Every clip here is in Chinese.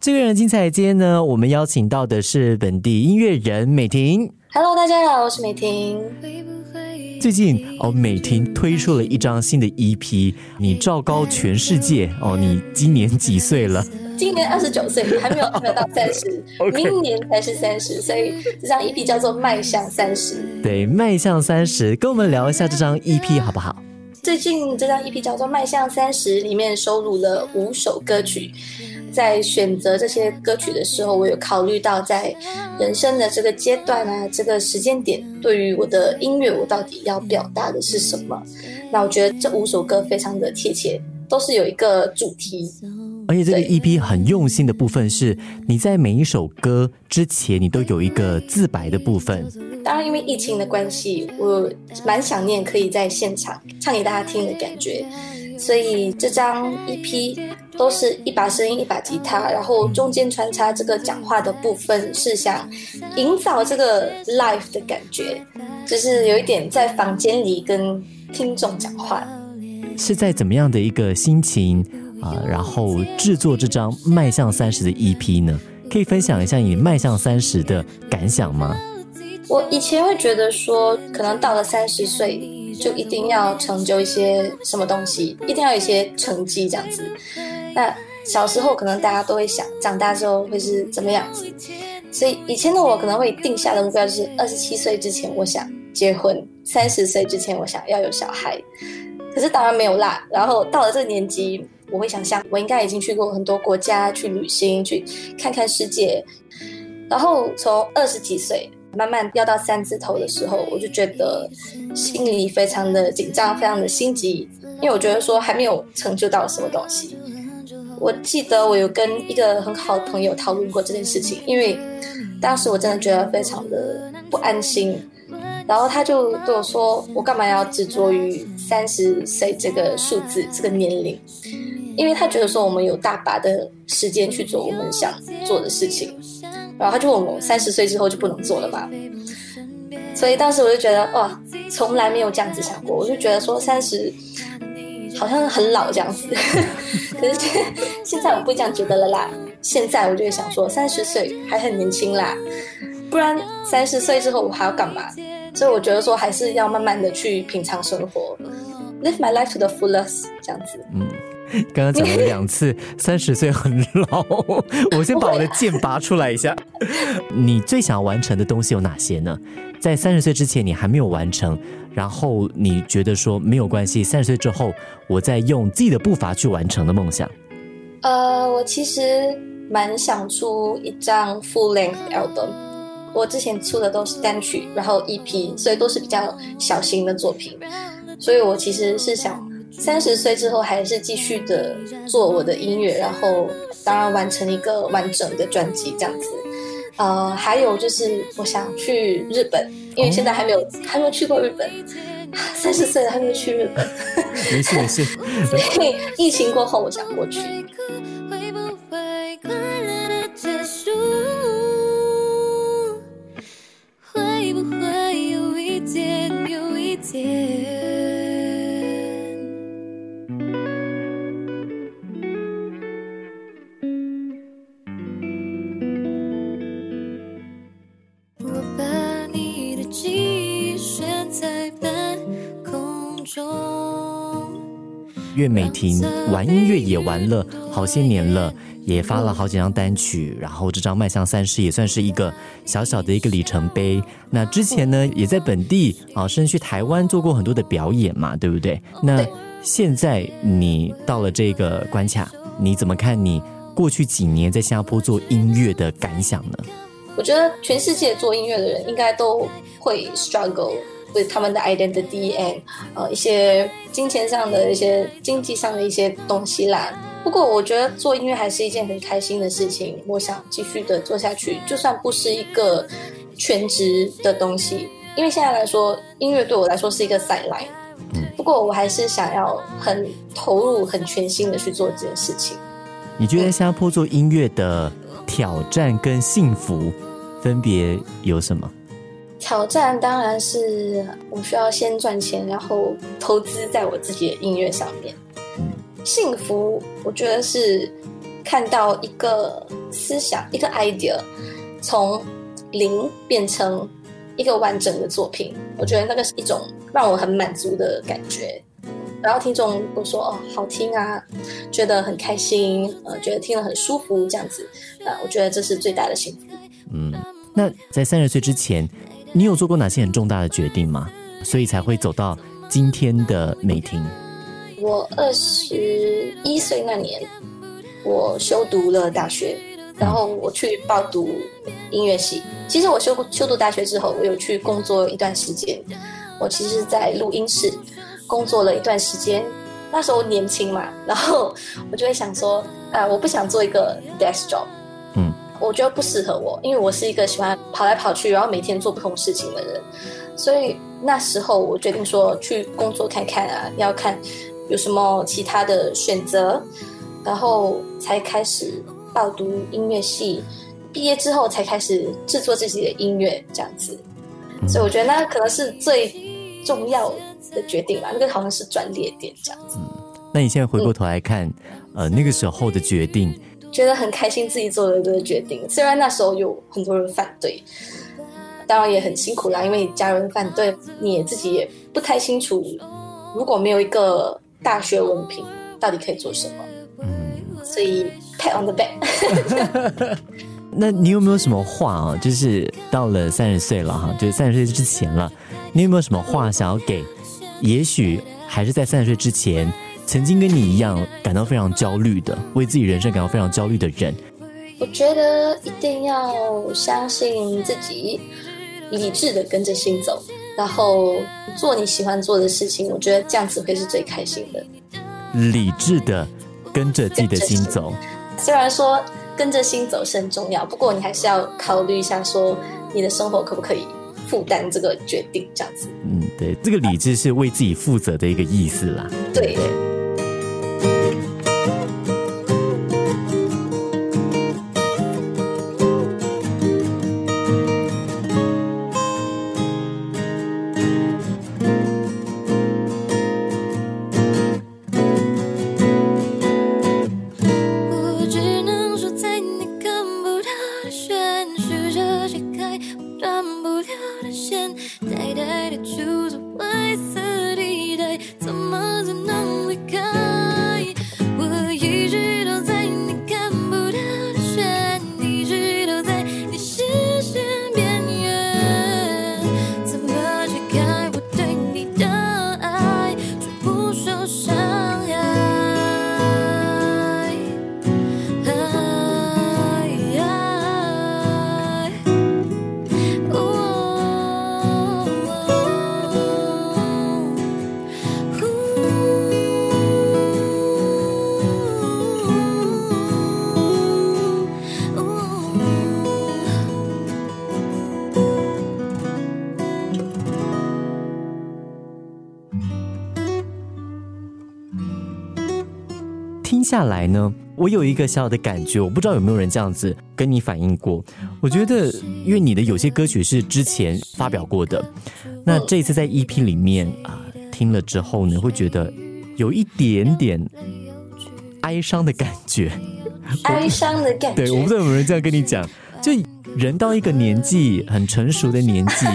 这个人精彩今天呢，我们邀请到的是本地音乐人美婷。Hello，大家好，我是美婷。最近哦，美婷推出了一张新的 EP，你昭告全世界哦，你今年几岁了？今年二十九岁，还没有 还没有到三十明年才是三十，所以这张 EP 叫做《迈向三十》。对，迈向三十，跟我们聊一下这张 EP 好不好？最近这张 EP 叫做《迈向三十》，里面收录了五首歌曲。在选择这些歌曲的时候，我有考虑到在人生的这个阶段啊，这个时间点，对于我的音乐，我到底要表达的是什么？那我觉得这五首歌非常的贴切，都是有一个主题。而且这个对 EP 很用心的部分是，你在每一首歌之前，你都有一个自白的部分。当然，因为疫情的关系，我蛮想念可以在现场唱给大家听的感觉，所以这张 EP 都是一把声音一把吉他，然后中间穿插这个讲话的部分，是想营造这个 live 的感觉，就是有一点在房间里跟听众讲话。是在怎么样的一个心情啊、然后制作这张迈向三十的 EP 呢？可以分享一下你迈向三十的感想吗？我以前会觉得说，可能到了三十岁就一定要成就一些什么东西，一定要有一些成绩这样子。那小时候可能大家都会想，长大之后会是怎么样子？所以以前的我可能会定下的目标就是，二十七岁之前我想结婚，三十岁之前我想要有小孩。可是当然没有啦。然后到了这个年纪，我会想象我应该已经去过很多国家去旅行，去看看世界。然后从二十几岁慢慢要到三字头的时候，我就觉得心里非常的紧张，非常的心急，因为我觉得说还没有成就到什么东西。我记得我有跟一个很好的朋友讨论过这件事情，因为当时我真的觉得非常的不安心。然后他就对我说：“我干嘛要执着于三十岁这个数字、这个年龄？因为他觉得说我们有大把的时间去做我们想做的事情。然后他就问我：三十岁之后就不能做了吗？所以当时我就觉得哇，从来没有这样子想过。我就觉得说三十好像很老这样子，可是现 现在我不这样觉得了啦。现在我就会想说，三十岁还很年轻啦，不然三十岁之后我还要干嘛？所以我觉得说还是要慢慢的去品尝生活，live my life to the fullest 这样子。嗯刚刚讲了两次 三十岁很老，我先把我的剑拔出来一下。你最想完成的东西有哪些呢？在三十岁之前你还没有完成，然后你觉得说没有关系，三十岁之后我再用自己的步伐去完成的梦想。呃，我其实蛮想出一张 full length album。我之前出的都是单曲，然后 EP，所以都是比较小型的作品。所以我其实是想，三十岁之后还是继续的做我的音乐，然后当然完成一个完整的专辑这样子。呃，还有就是我想去日本，因为现在还没有、还没有去过日本，三十岁了还没有去日本，没事没事，所以疫情过后我想过去。岳美婷玩音乐也玩了好些年了，也发了好几张单曲，然后这张《迈向三十》也算是一个小小的一个里程碑。那之前呢，也在本地啊，甚至去台湾做过很多的表演嘛，对不对？那现在你到了这个关卡，你怎么看你过去几年在新加坡做音乐的感想呢？我觉得全世界做音乐的人应该都会 struggle with 他们的 identity and 呃一些金钱上的一些经济上的一些东西啦。不过我觉得做音乐还是一件很开心的事情，我想继续的做下去，就算不是一个全职的东西，因为现在来说，音乐对我来说是一个 sideline。不过我还是想要很投入、很全心的去做这件事情。你觉得在新加坡做音乐的挑战跟幸福分别有什么？挑战当然是我需要先赚钱，然后投资在我自己的音乐上面。幸福，我觉得是看到一个思想，一个 idea 从零变成一个完整的作品，我觉得那个是一种让我很满足的感觉。然后听众都说哦好听啊，觉得很开心，呃，觉得听了很舒服这样子，啊，我觉得这是最大的幸福。嗯，那在三十岁之前，你有做过哪些很重大的决定吗？所以才会走到今天的美婷。我二十一岁那年，我修读了大学，然后我去报读音乐系。其实我修修读大学之后，我有去工作一段时间。我其实，在录音室工作了一段时间。那时候年轻嘛，然后我就会想说，啊，我不想做一个 desk job，嗯，我觉得不适合我，因为我是一个喜欢跑来跑去，然后每天做不同事情的人。所以那时候我决定说去工作看看啊，要看有什么其他的选择，然后才开始报读音乐系。毕业之后才开始制作自己的音乐，这样子。所以我觉得那可能是最重要的决定吧，那个好像是转捩点这样子。那你现在回过头来看，呃，那个时候的决定，觉得很开心自己做了这个决定。虽然那时候有很多人反对，当然也很辛苦啦，因为家人反对，你也自己也不太清楚，如果没有一个大学文凭，到底可以做什么。所以 pat on the back。那你有没有什么话啊？就是到了三十岁了哈，就是三十岁之前了，你有没有什么话想要给？也许还是在三十岁之前，曾经跟你一样感到非常焦虑的，为自己人生感到非常焦虑的人。我觉得一定要相信自己，理智的跟着心走，然后做你喜欢做的事情。我觉得这样子会是最开心的。理智的跟着自己的心走，虽然说。跟着心走是很重要，不过你还是要考虑一下，说你的生活可不可以负担这个决定，这样子。嗯，对，这个理智是为自己负责的一个意思啦。对。下来呢，我有一个小小的感觉，我不知道有没有人这样子跟你反映过。我觉得，因为你的有些歌曲是之前发表过的，那这次在 EP 里面啊听了之后呢，会觉得有一点点哀伤的感觉。哀伤的感觉，对，我不知道有没有人这样跟你讲，就人到一个年纪很成熟的年纪。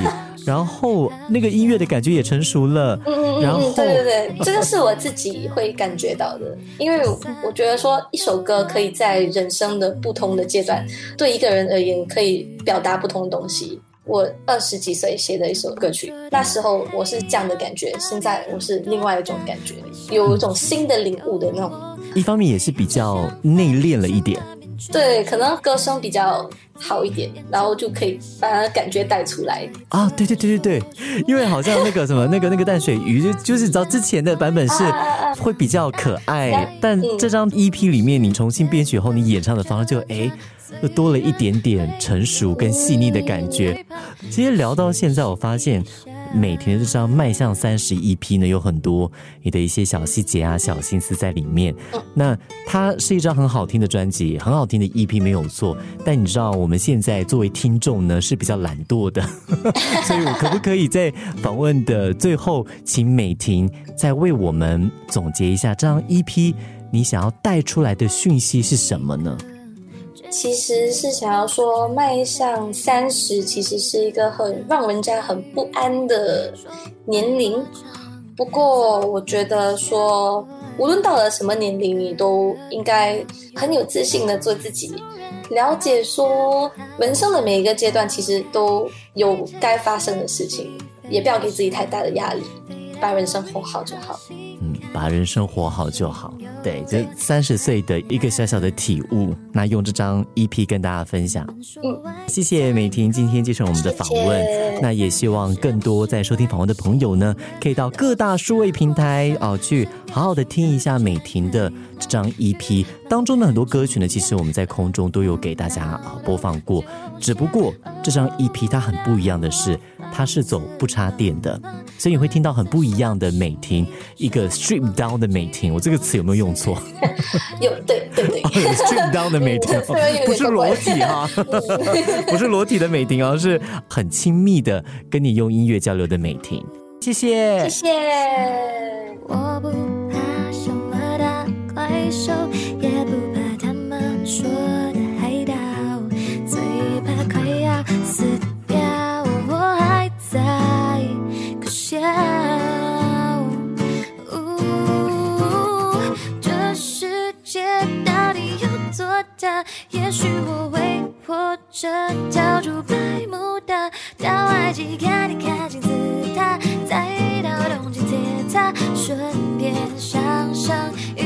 然后那个音乐的感觉也成熟了，嗯嗯嗯，对对对，这个是我自己会感觉到的，因为我觉得说一首歌可以在人生的不同的阶段，对一个人而言可以表达不同的东西。我二十几岁写的一首歌曲，那时候我是这样的感觉，现在我是另外一种感觉，有一种新的领悟的那种。一方面也是比较内敛了一点。对，可能歌声比较好一点，然后就可以把感觉带出来啊！对对对对对，因为好像那个什么那个那个淡水鱼，就就是知道之前的版本是会比较可爱，但这张 EP 里面你重新编曲后，你演唱的方式就哎，又多了一点点成熟跟细腻的感觉。其实聊到现在，我发现。美婷的这张迈向三十 EP 呢，有很多你的一些小细节啊、小心思在里面。那它是一张很好听的专辑，很好听的 EP 没有错。但你知道，我们现在作为听众呢是比较懒惰的，所以我可不可以在访问的最后，请美婷再为我们总结一下这张 EP？你想要带出来的讯息是什么呢？其实是想要说，迈向三十其实是一个很让人家很不安的年龄。不过，我觉得说，无论到了什么年龄，你都应该很有自信的做自己，了解说，人生的每一个阶段其实都有该发生的事情，也不要给自己太大的压力，把人生活好就好。嗯，把人生活好就好。对，这三十岁的一个小小的体悟，那用这张 EP 跟大家分享。嗯，谢谢美婷今天接受我们的访问。谢谢那也希望更多在收听访问的朋友呢，可以到各大数位平台哦，去好好的听一下美婷的这张 EP 当中的很多歌曲呢，其实我们在空中都有给大家啊播放过。只不过这张 EP 它很不一样的是，它是走不插电的，所以你会听到很不一样的美婷，一个 strip down 的美婷。我这个词有没有用错有对对对？strip down 的美 婷不是裸体哈、不是裸体的美婷，而是很亲密的跟你用音乐交流的美婷。谢谢谢谢。我不怕什么大怪兽，也不怕他们说 it